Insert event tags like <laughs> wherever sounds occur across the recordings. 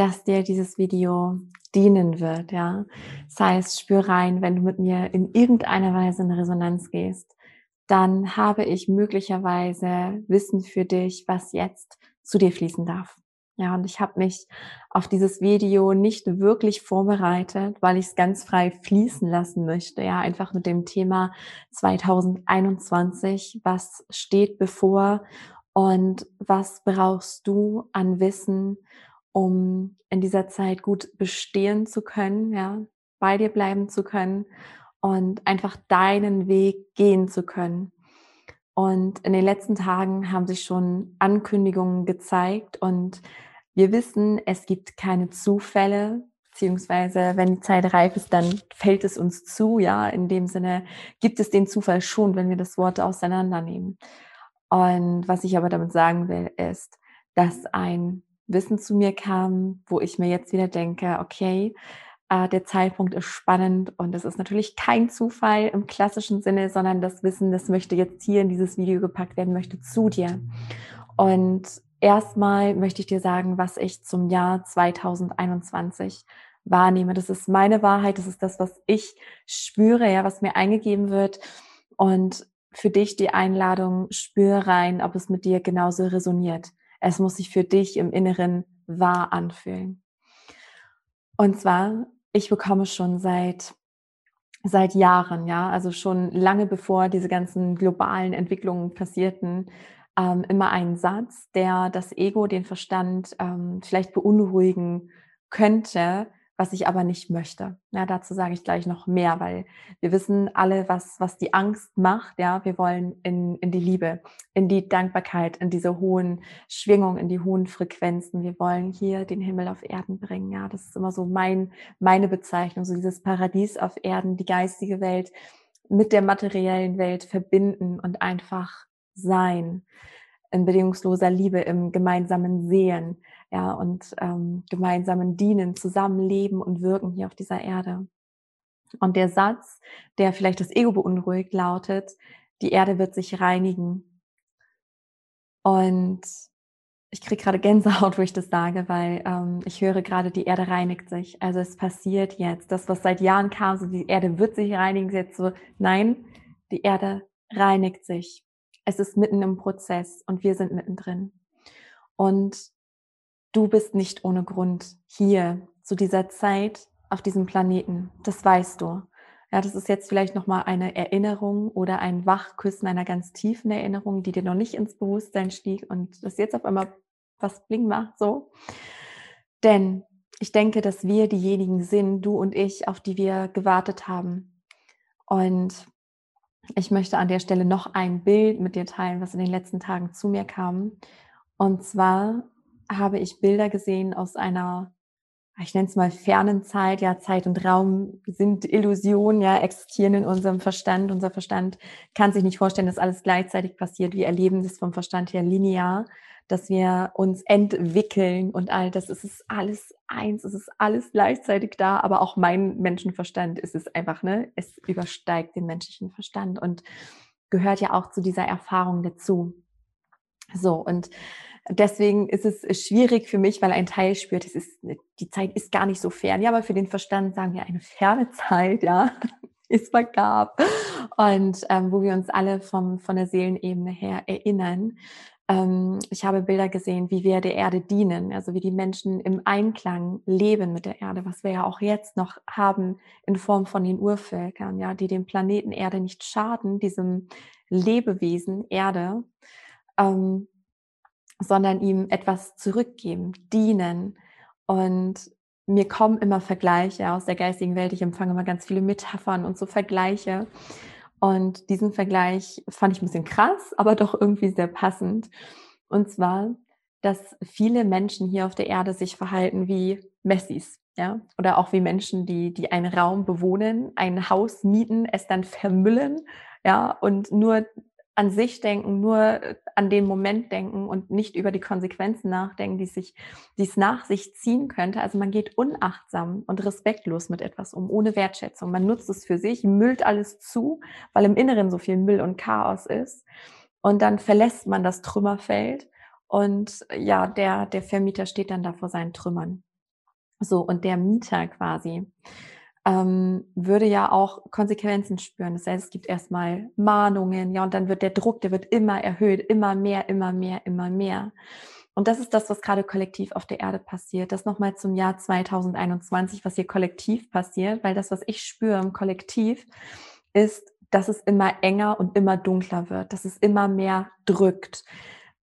dass dir dieses Video dienen wird, ja. Das heißt, spür rein, wenn du mit mir in irgendeiner Weise in Resonanz gehst, dann habe ich möglicherweise Wissen für dich, was jetzt zu dir fließen darf. Ja, und ich habe mich auf dieses Video nicht wirklich vorbereitet, weil ich es ganz frei fließen lassen möchte. Ja, einfach mit dem Thema 2021, was steht bevor und was brauchst du an Wissen, um in dieser Zeit gut bestehen zu können, ja, bei dir bleiben zu können und einfach deinen Weg gehen zu können. Und in den letzten Tagen haben sich schon Ankündigungen gezeigt und wir wissen, es gibt keine Zufälle, beziehungsweise wenn die Zeit reif ist, dann fällt es uns zu, ja, in dem Sinne gibt es den Zufall schon, wenn wir das Wort auseinandernehmen. Und was ich aber damit sagen will, ist, dass ein Wissen zu mir kam, wo ich mir jetzt wieder denke, okay, äh, der Zeitpunkt ist spannend und es ist natürlich kein Zufall im klassischen Sinne, sondern das Wissen, das möchte jetzt hier in dieses Video gepackt werden, möchte zu dir. Und erstmal möchte ich dir sagen, was ich zum Jahr 2021 wahrnehme. Das ist meine Wahrheit, das ist das, was ich spüre, ja, was mir eingegeben wird. Und für dich die Einladung, spür rein, ob es mit dir genauso resoniert. Es muss sich für dich im Inneren wahr anfühlen. Und zwar, ich bekomme schon seit seit Jahren, ja, also schon lange bevor diese ganzen globalen Entwicklungen passierten, ähm, immer einen Satz, der das Ego, den Verstand ähm, vielleicht beunruhigen könnte, was ich aber nicht möchte. Ja, dazu sage ich gleich noch mehr, weil wir wissen alle, was, was die Angst macht. Ja, wir wollen in, in die Liebe, in die Dankbarkeit, in diese hohen Schwingungen, in die hohen Frequenzen. Wir wollen hier den Himmel auf Erden bringen. Ja, das ist immer so mein, meine Bezeichnung, so dieses Paradies auf Erden, die geistige Welt mit der materiellen Welt verbinden und einfach sein in bedingungsloser Liebe, im gemeinsamen Sehen ja, und ähm, gemeinsamen Dienen, zusammenleben und wirken hier auf dieser Erde. Und der Satz, der vielleicht das Ego beunruhigt, lautet, die Erde wird sich reinigen. Und ich kriege gerade Gänsehaut, wo ich das sage, weil ähm, ich höre gerade, die Erde reinigt sich. Also es passiert jetzt. Das, was seit Jahren kam, so die Erde wird sich reinigen, jetzt so, nein, die Erde reinigt sich. Es ist mitten im Prozess und wir sind mittendrin. Und du bist nicht ohne Grund hier zu dieser Zeit auf diesem Planeten. Das weißt du. Ja, das ist jetzt vielleicht nochmal eine Erinnerung oder ein Wachküssen einer ganz tiefen Erinnerung, die dir noch nicht ins Bewusstsein stieg und das jetzt auf einmal was bling macht, so. Denn ich denke, dass wir diejenigen sind, du und ich, auf die wir gewartet haben. Und ich möchte an der Stelle noch ein Bild mit dir teilen, was in den letzten Tagen zu mir kam. Und zwar habe ich Bilder gesehen aus einer, ich nenne es mal fernen Zeit. Ja, Zeit und Raum sind Illusionen, ja, existieren in unserem Verstand. Unser Verstand kann sich nicht vorstellen, dass alles gleichzeitig passiert. Wir erleben das vom Verstand her linear, dass wir uns entwickeln und all das. Es ist alles eins, es ist alles gleichzeitig da, aber auch mein Menschenverstand ist es einfach, ne? Es übersteigt den menschlichen Verstand und gehört ja auch zu dieser Erfahrung dazu. So, und Deswegen ist es schwierig für mich, weil ein Teil spürt, es ist, die Zeit ist gar nicht so fern. Ja, aber für den Verstand sagen wir eine ferne <laughs> Zeit, ja, ist vergab. Und ähm, wo wir uns alle vom, von der Seelenebene her erinnern. Ähm, ich habe Bilder gesehen, wie wir der Erde dienen, also wie die Menschen im Einklang leben mit der Erde, was wir ja auch jetzt noch haben in Form von den Urvölkern, ja, die dem Planeten Erde nicht schaden, diesem Lebewesen Erde. Ähm, sondern ihm etwas zurückgeben, dienen. Und mir kommen immer Vergleiche aus der geistigen Welt. Ich empfange immer ganz viele Metaphern und so Vergleiche. Und diesen Vergleich fand ich ein bisschen krass, <laughs> aber doch irgendwie sehr passend. Und zwar, dass viele Menschen hier auf der Erde sich verhalten wie Messis. Ja? Oder auch wie Menschen, die, die einen Raum bewohnen, ein Haus mieten, es dann vermüllen, ja, und nur an sich denken, nur äh, an den Moment denken und nicht über die Konsequenzen nachdenken, die, sich, die es nach sich ziehen könnte. Also man geht unachtsam und respektlos mit etwas um, ohne Wertschätzung. Man nutzt es für sich, müllt alles zu, weil im Inneren so viel Müll und Chaos ist. Und dann verlässt man das Trümmerfeld und ja, der, der Vermieter steht dann da vor seinen Trümmern. So, und der Mieter quasi ähm, würde ja auch Konsequenzen spüren. Das heißt, es gibt erstmal Mahnungen, ja, und dann wird der Druck, der wird immer erhöht, immer mehr, immer mehr, immer mehr. Und das ist das, was gerade kollektiv auf der Erde passiert. Das nochmal zum Jahr 2021, was hier kollektiv passiert, weil das, was ich spüre im Kollektiv, ist, dass es immer enger und immer dunkler wird, dass es immer mehr drückt,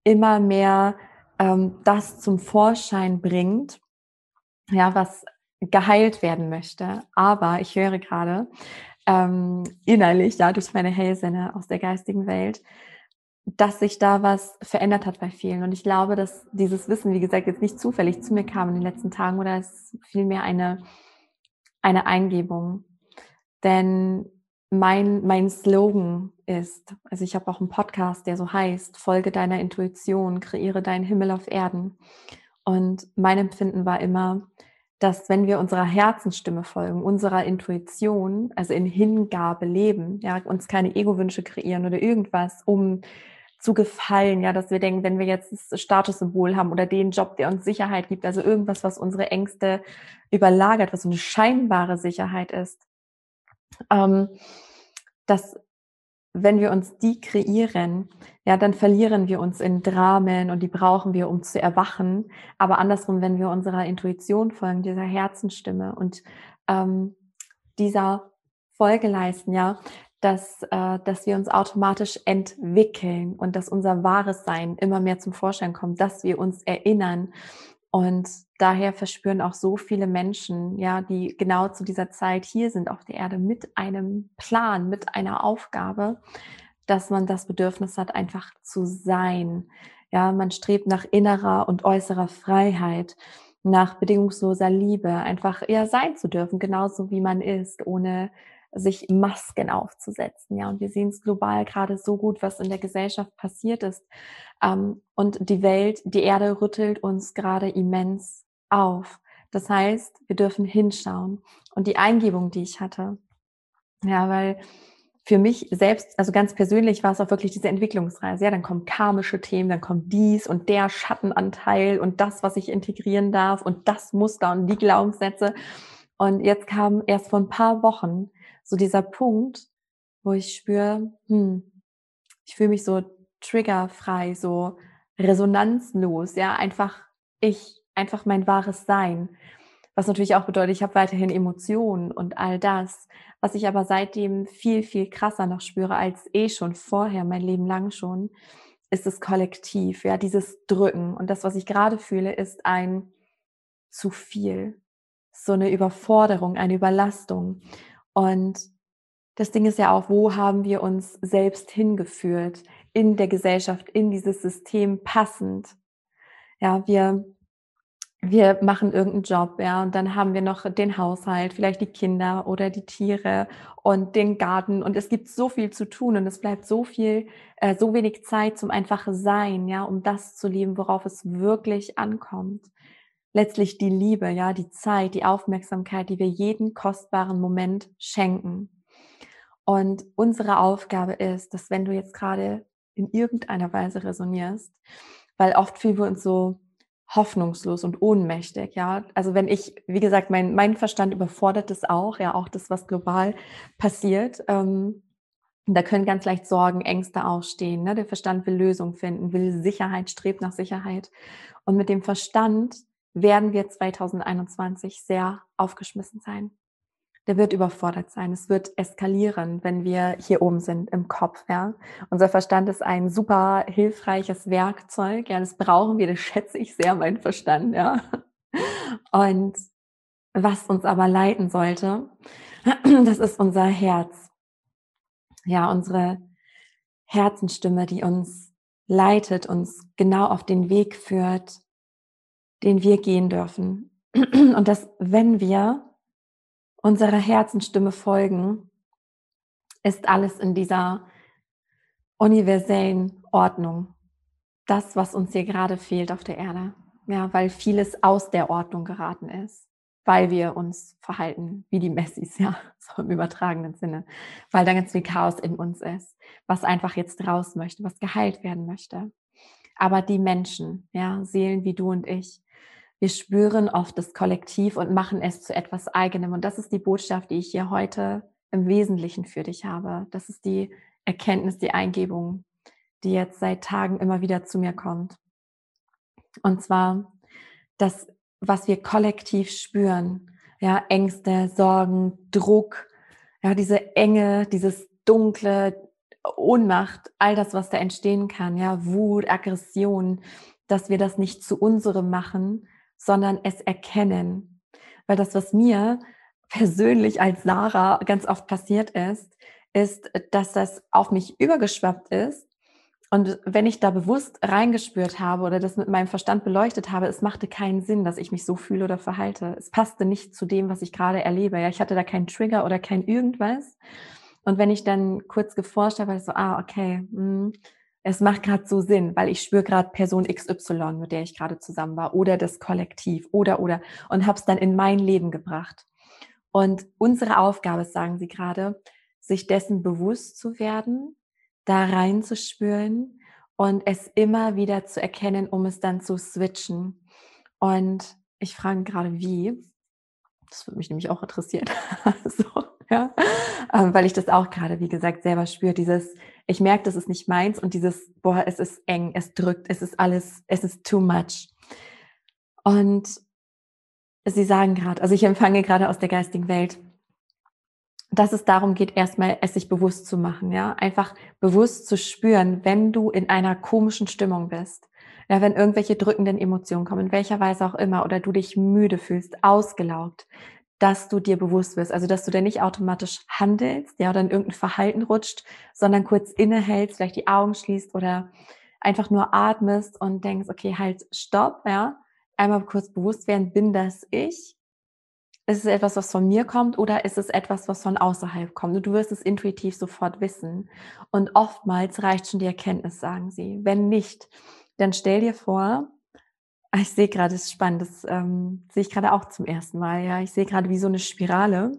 immer mehr ähm, das zum Vorschein bringt, ja, was geheilt werden möchte. Aber ich höre gerade ähm, innerlich, ja, durch meine Hellsinne aus der geistigen Welt, dass sich da was verändert hat bei vielen. Und ich glaube, dass dieses Wissen, wie gesagt, jetzt nicht zufällig zu mir kam in den letzten Tagen oder es vielmehr eine, eine Eingebung. Denn mein, mein Slogan ist, also ich habe auch einen Podcast, der so heißt, folge deiner Intuition, kreiere deinen Himmel auf Erden. Und mein Empfinden war immer, dass wenn wir unserer Herzensstimme folgen, unserer Intuition, also in Hingabe leben, ja, uns keine Ego-Wünsche kreieren oder irgendwas, um zu gefallen, ja, dass wir denken, wenn wir jetzt das Statussymbol haben oder den Job, der uns Sicherheit gibt, also irgendwas, was unsere Ängste überlagert, was so eine scheinbare Sicherheit ist, ähm, dass wenn wir uns die kreieren, ja, dann verlieren wir uns in Dramen und die brauchen wir, um zu erwachen. Aber andersrum, wenn wir unserer Intuition folgen, dieser Herzenstimme und ähm, dieser Folge leisten, ja, dass, äh, dass wir uns automatisch entwickeln und dass unser wahres Sein immer mehr zum Vorschein kommt, dass wir uns erinnern und daher verspüren auch so viele Menschen, ja, die genau zu dieser Zeit hier sind auf der Erde mit einem Plan, mit einer Aufgabe, dass man das Bedürfnis hat, einfach zu sein. Ja, man strebt nach innerer und äußerer Freiheit, nach bedingungsloser Liebe, einfach ja sein zu dürfen, genauso wie man ist, ohne sich Masken aufzusetzen. Ja, und wir sehen es global gerade so gut, was in der Gesellschaft passiert ist. Ähm, und die Welt, die Erde rüttelt uns gerade immens auf. Das heißt, wir dürfen hinschauen. Und die Eingebung, die ich hatte, ja, weil für mich selbst, also ganz persönlich war es auch wirklich diese Entwicklungsreise. Ja, dann kommen karmische Themen, dann kommt dies und der Schattenanteil und das, was ich integrieren darf und das Muster und die Glaubenssätze. Und jetzt kam erst vor ein paar Wochen so dieser Punkt, wo ich spüre, hm, ich fühle mich so triggerfrei, so resonanzlos, ja, einfach ich, einfach mein wahres Sein. Was natürlich auch bedeutet, ich habe weiterhin Emotionen und all das, was ich aber seitdem viel, viel krasser noch spüre als eh schon vorher, mein Leben lang schon, ist das Kollektiv, ja, dieses Drücken. Und das, was ich gerade fühle, ist ein zu viel, so eine Überforderung, eine Überlastung. Und das Ding ist ja auch, wo haben wir uns selbst hingeführt in der Gesellschaft, in dieses System passend? Ja, wir, wir machen irgendeinen Job, ja, und dann haben wir noch den Haushalt, vielleicht die Kinder oder die Tiere und den Garten und es gibt so viel zu tun und es bleibt so viel, äh, so wenig Zeit zum einfach Sein, ja, um das zu leben, worauf es wirklich ankommt letztlich die Liebe, ja, die Zeit, die Aufmerksamkeit, die wir jeden kostbaren Moment schenken. Und unsere Aufgabe ist, dass wenn du jetzt gerade in irgendeiner Weise resonierst, weil oft fühlen wir uns so hoffnungslos und ohnmächtig, ja. Also wenn ich, wie gesagt, mein, mein Verstand überfordert es auch, ja, auch das, was global passiert. Ähm, da können ganz leicht Sorgen, Ängste aufstehen. Ne? Der Verstand will Lösungen finden, will Sicherheit, strebt nach Sicherheit. Und mit dem Verstand werden wir 2021 sehr aufgeschmissen sein. Der wird überfordert sein. Es wird eskalieren, wenn wir hier oben sind im Kopf. Ja, unser Verstand ist ein super hilfreiches Werkzeug. Ja, das brauchen wir. Das schätze ich sehr, mein Verstand. Ja, und was uns aber leiten sollte, das ist unser Herz. Ja, unsere Herzenstimme, die uns leitet, uns genau auf den Weg führt, den wir gehen dürfen. <clears throat> Und dass, wenn wir unserer Herzenstimme folgen, ist alles in dieser universellen Ordnung. Das, was uns hier gerade fehlt auf der Erde. Ja, weil vieles aus der Ordnung geraten ist, weil wir uns verhalten wie die Messis, ja, <laughs> so im übertragenen Sinne, weil da ganz viel Chaos in uns ist, was einfach jetzt raus möchte, was geheilt werden möchte. Aber die Menschen, ja, Seelen wie du und ich, wir spüren oft das Kollektiv und machen es zu etwas Eigenem. Und das ist die Botschaft, die ich hier heute im Wesentlichen für dich habe. Das ist die Erkenntnis, die Eingebung, die jetzt seit Tagen immer wieder zu mir kommt. Und zwar das, was wir kollektiv spüren, ja, Ängste, Sorgen, Druck, ja, diese Enge, dieses Dunkle, Ohnmacht, all das, was da entstehen kann, ja, Wut, Aggression, dass wir das nicht zu unserem machen, sondern es erkennen. Weil das, was mir persönlich als Sarah ganz oft passiert ist, ist, dass das auf mich übergeschwappt ist. Und wenn ich da bewusst reingespürt habe oder das mit meinem Verstand beleuchtet habe, es machte keinen Sinn, dass ich mich so fühle oder verhalte. Es passte nicht zu dem, was ich gerade erlebe. Ja, ich hatte da keinen Trigger oder kein irgendwas. Und wenn ich dann kurz geforscht habe, war ich so, ah, okay, mh, hm, es macht gerade so Sinn, weil ich spüre gerade Person XY, mit der ich gerade zusammen war, oder das Kollektiv, oder, oder, und habe es dann in mein Leben gebracht. Und unsere Aufgabe, sagen Sie gerade, sich dessen bewusst zu werden, da reinzuspüren und es immer wieder zu erkennen, um es dann zu switchen. Und ich frage gerade, wie. Das würde mich nämlich auch interessieren. <laughs> so, ja. Ähm, weil ich das auch gerade, wie gesagt, selber spüre. Dieses, ich merke, das ist nicht meins und dieses, boah, es ist eng, es drückt, es ist alles, es ist too much. Und Sie sagen gerade, also ich empfange gerade aus der geistigen Welt, dass es darum geht, erstmal es sich bewusst zu machen, ja, einfach bewusst zu spüren, wenn du in einer komischen Stimmung bist, ja, wenn irgendwelche drückenden Emotionen kommen, in welcher Weise auch immer, oder du dich müde fühlst, ausgelaugt, dass du dir bewusst wirst, also dass du dann nicht automatisch handelst, ja, oder in irgendein Verhalten rutscht, sondern kurz innehältst, vielleicht die Augen schließt oder einfach nur atmest und denkst, okay, halt, stopp, ja, einmal kurz bewusst werden, bin das ich? Ist es etwas, was von mir kommt oder ist es etwas, was von außerhalb kommt? Du wirst es intuitiv sofort wissen. Und oftmals reicht schon die Erkenntnis, sagen sie. Wenn nicht, dann stell dir vor, ich sehe gerade, das ist spannend, das ähm, sehe ich gerade auch zum ersten Mal. Ja, ich sehe gerade wie so eine Spirale.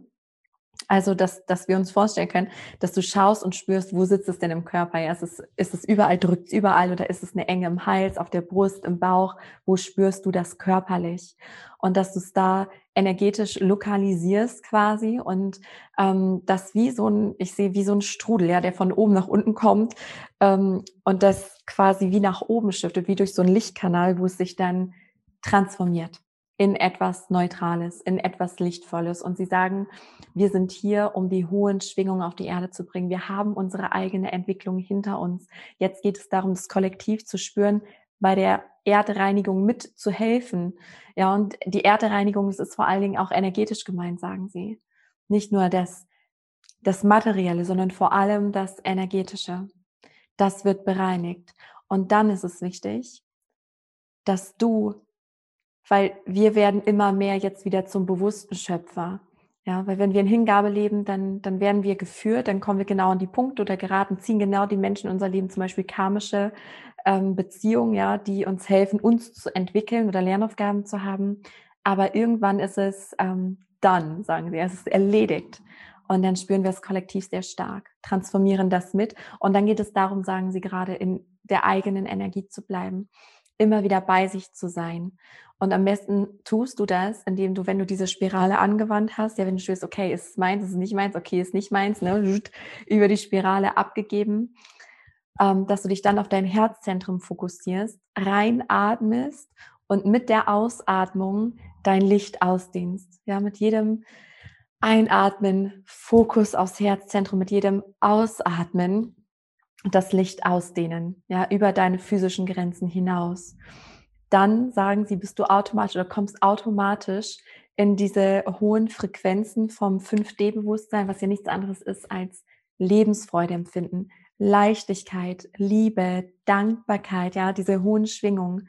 Also, dass, dass wir uns vorstellen können, dass du schaust und spürst, wo sitzt es denn im Körper? Ja, ist, es, ist es überall, drückt es überall oder ist es eine Enge im Hals, auf der Brust, im Bauch? Wo spürst du das körperlich? Und dass du es da energetisch lokalisierst quasi und ähm, das wie so ein, ich sehe wie so ein Strudel, ja, der von oben nach unten kommt ähm, und das quasi wie nach oben shiftet, wie durch so einen Lichtkanal, wo es sich dann transformiert in etwas Neutrales, in etwas Lichtvolles. Und sie sagen, wir sind hier, um die hohen Schwingungen auf die Erde zu bringen. Wir haben unsere eigene Entwicklung hinter uns. Jetzt geht es darum, das Kollektiv zu spüren, bei der Erdreinigung mitzuhelfen. Ja, und die Erdreinigung das ist vor allen Dingen auch energetisch gemeint, sagen sie. Nicht nur das, das Materielle, sondern vor allem das Energetische. Das wird bereinigt. Und dann ist es wichtig, dass du weil wir werden immer mehr jetzt wieder zum bewussten Schöpfer. Ja, weil wenn wir in Hingabe leben, dann, dann werden wir geführt, dann kommen wir genau an die Punkte oder geraten, ziehen genau die Menschen in unser Leben, zum Beispiel karmische ähm, Beziehungen, ja, die uns helfen, uns zu entwickeln oder Lernaufgaben zu haben. Aber irgendwann ist es ähm, done, sagen sie, es ist erledigt. Und dann spüren wir es kollektiv sehr stark, transformieren das mit. Und dann geht es darum, sagen sie gerade, in der eigenen Energie zu bleiben, immer wieder bei sich zu sein und am besten tust du das, indem du, wenn du diese Spirale angewandt hast, ja, wenn du spürst, okay, ist es meins, ist es nicht meins, okay, ist nicht meins, ne, über die Spirale abgegeben, ähm, dass du dich dann auf dein Herzzentrum fokussierst, reinatmest und mit der Ausatmung dein Licht ausdehnst. Ja, mit jedem Einatmen Fokus aufs Herzzentrum, mit jedem Ausatmen das Licht ausdehnen, ja, über deine physischen Grenzen hinaus dann sagen sie, bist du automatisch oder kommst automatisch in diese hohen Frequenzen vom 5D-Bewusstsein, was ja nichts anderes ist als Lebensfreude empfinden, Leichtigkeit, Liebe, Dankbarkeit, ja, diese hohen Schwingungen,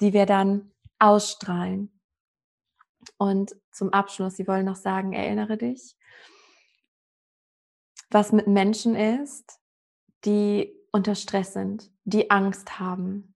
die wir dann ausstrahlen. Und zum Abschluss, sie wollen noch sagen, erinnere dich, was mit Menschen ist, die unter Stress sind, die Angst haben,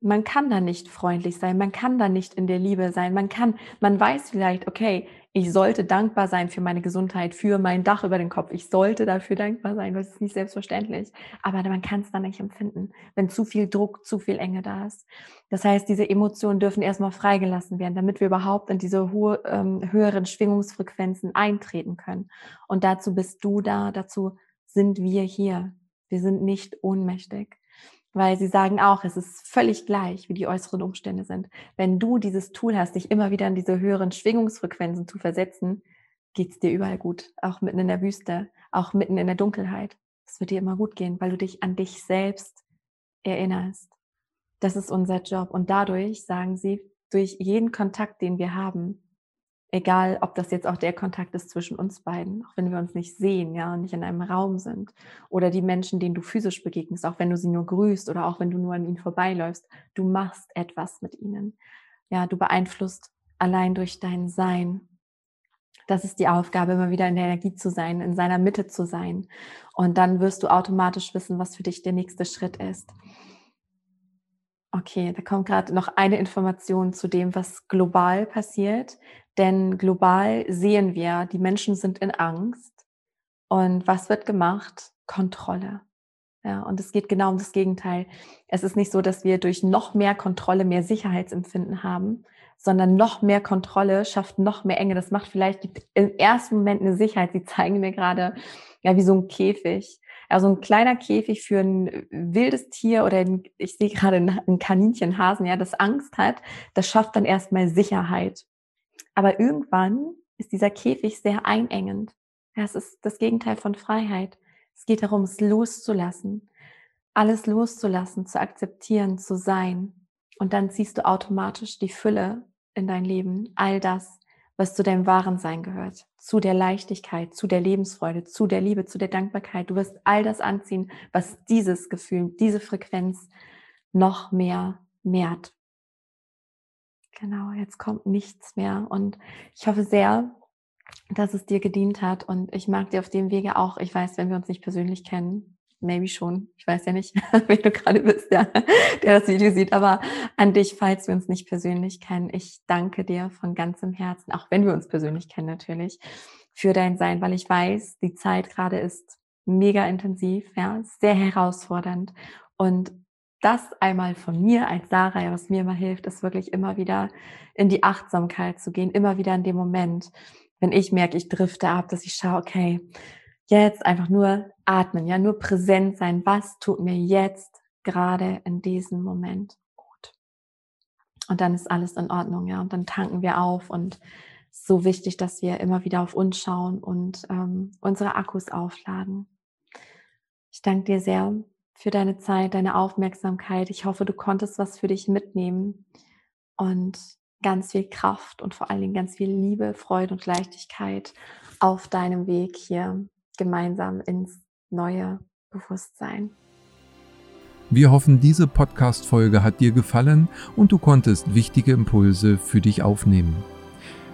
man kann da nicht freundlich sein, man kann da nicht in der Liebe sein, man kann, man weiß vielleicht, okay, ich sollte dankbar sein für meine Gesundheit, für mein Dach über den Kopf, ich sollte dafür dankbar sein, das ist nicht selbstverständlich, aber man kann es dann nicht empfinden, wenn zu viel Druck, zu viel Enge da ist. Das heißt, diese Emotionen dürfen erstmal freigelassen werden, damit wir überhaupt in diese hohe, ähm, höheren Schwingungsfrequenzen eintreten können. Und dazu bist du da, dazu sind wir hier. Wir sind nicht ohnmächtig weil sie sagen auch, es ist völlig gleich, wie die äußeren Umstände sind. Wenn du dieses Tool hast, dich immer wieder in diese höheren Schwingungsfrequenzen zu versetzen, geht es dir überall gut, auch mitten in der Wüste, auch mitten in der Dunkelheit. Es wird dir immer gut gehen, weil du dich an dich selbst erinnerst. Das ist unser Job. Und dadurch, sagen sie, durch jeden Kontakt, den wir haben, Egal, ob das jetzt auch der Kontakt ist zwischen uns beiden, auch wenn wir uns nicht sehen, ja, und nicht in einem Raum sind. Oder die Menschen, denen du physisch begegnest, auch wenn du sie nur grüßt oder auch wenn du nur an ihnen vorbeiläufst. Du machst etwas mit ihnen. Ja, du beeinflusst allein durch dein Sein. Das ist die Aufgabe, immer wieder in der Energie zu sein, in seiner Mitte zu sein. Und dann wirst du automatisch wissen, was für dich der nächste Schritt ist. Okay, da kommt gerade noch eine Information zu dem, was global passiert. Denn global sehen wir, die Menschen sind in Angst. Und was wird gemacht? Kontrolle. Ja, und es geht genau um das Gegenteil. Es ist nicht so, dass wir durch noch mehr Kontrolle mehr Sicherheitsempfinden haben, sondern noch mehr Kontrolle schafft noch mehr Enge. Das macht vielleicht im ersten Moment eine Sicherheit. Sie zeigen mir gerade, ja, wie so ein Käfig. Also ein kleiner Käfig für ein wildes Tier oder ein, ich sehe gerade ein Kaninchenhasen, ja, das Angst hat, das schafft dann erstmal Sicherheit. Aber irgendwann ist dieser Käfig sehr einengend. Ja, es ist das Gegenteil von Freiheit. Es geht darum, es loszulassen, alles loszulassen, zu akzeptieren, zu sein. Und dann ziehst du automatisch die Fülle in dein Leben, all das, was zu deinem wahren Sein gehört, zu der Leichtigkeit, zu der Lebensfreude, zu der Liebe, zu der Dankbarkeit. Du wirst all das anziehen, was dieses Gefühl, diese Frequenz noch mehr mehrt. Genau, jetzt kommt nichts mehr. Und ich hoffe sehr, dass es dir gedient hat. Und ich mag dir auf dem Wege auch, ich weiß, wenn wir uns nicht persönlich kennen, maybe schon, ich weiß ja nicht, <laughs> wer du gerade bist, ja, der das Video sieht, aber an dich, falls wir uns nicht persönlich kennen, ich danke dir von ganzem Herzen, auch wenn wir uns persönlich kennen natürlich, für dein Sein, weil ich weiß, die Zeit gerade ist mega intensiv, ja, sehr herausfordernd. Und das einmal von mir als Sarah, was mir immer hilft, ist wirklich immer wieder in die Achtsamkeit zu gehen, immer wieder in dem Moment, wenn ich merke, ich drifte ab, dass ich schaue, okay, jetzt einfach nur atmen, ja, nur präsent sein. Was tut mir jetzt gerade in diesem Moment gut? Und dann ist alles in Ordnung, ja. Und dann tanken wir auf und so wichtig, dass wir immer wieder auf uns schauen und ähm, unsere Akkus aufladen. Ich danke dir sehr für deine Zeit, deine Aufmerksamkeit. Ich hoffe, du konntest was für dich mitnehmen und ganz viel Kraft und vor allen Dingen ganz viel Liebe, Freude und Leichtigkeit auf deinem Weg hier gemeinsam ins neue Bewusstsein. Wir hoffen, diese Podcast-Folge hat dir gefallen und du konntest wichtige Impulse für dich aufnehmen.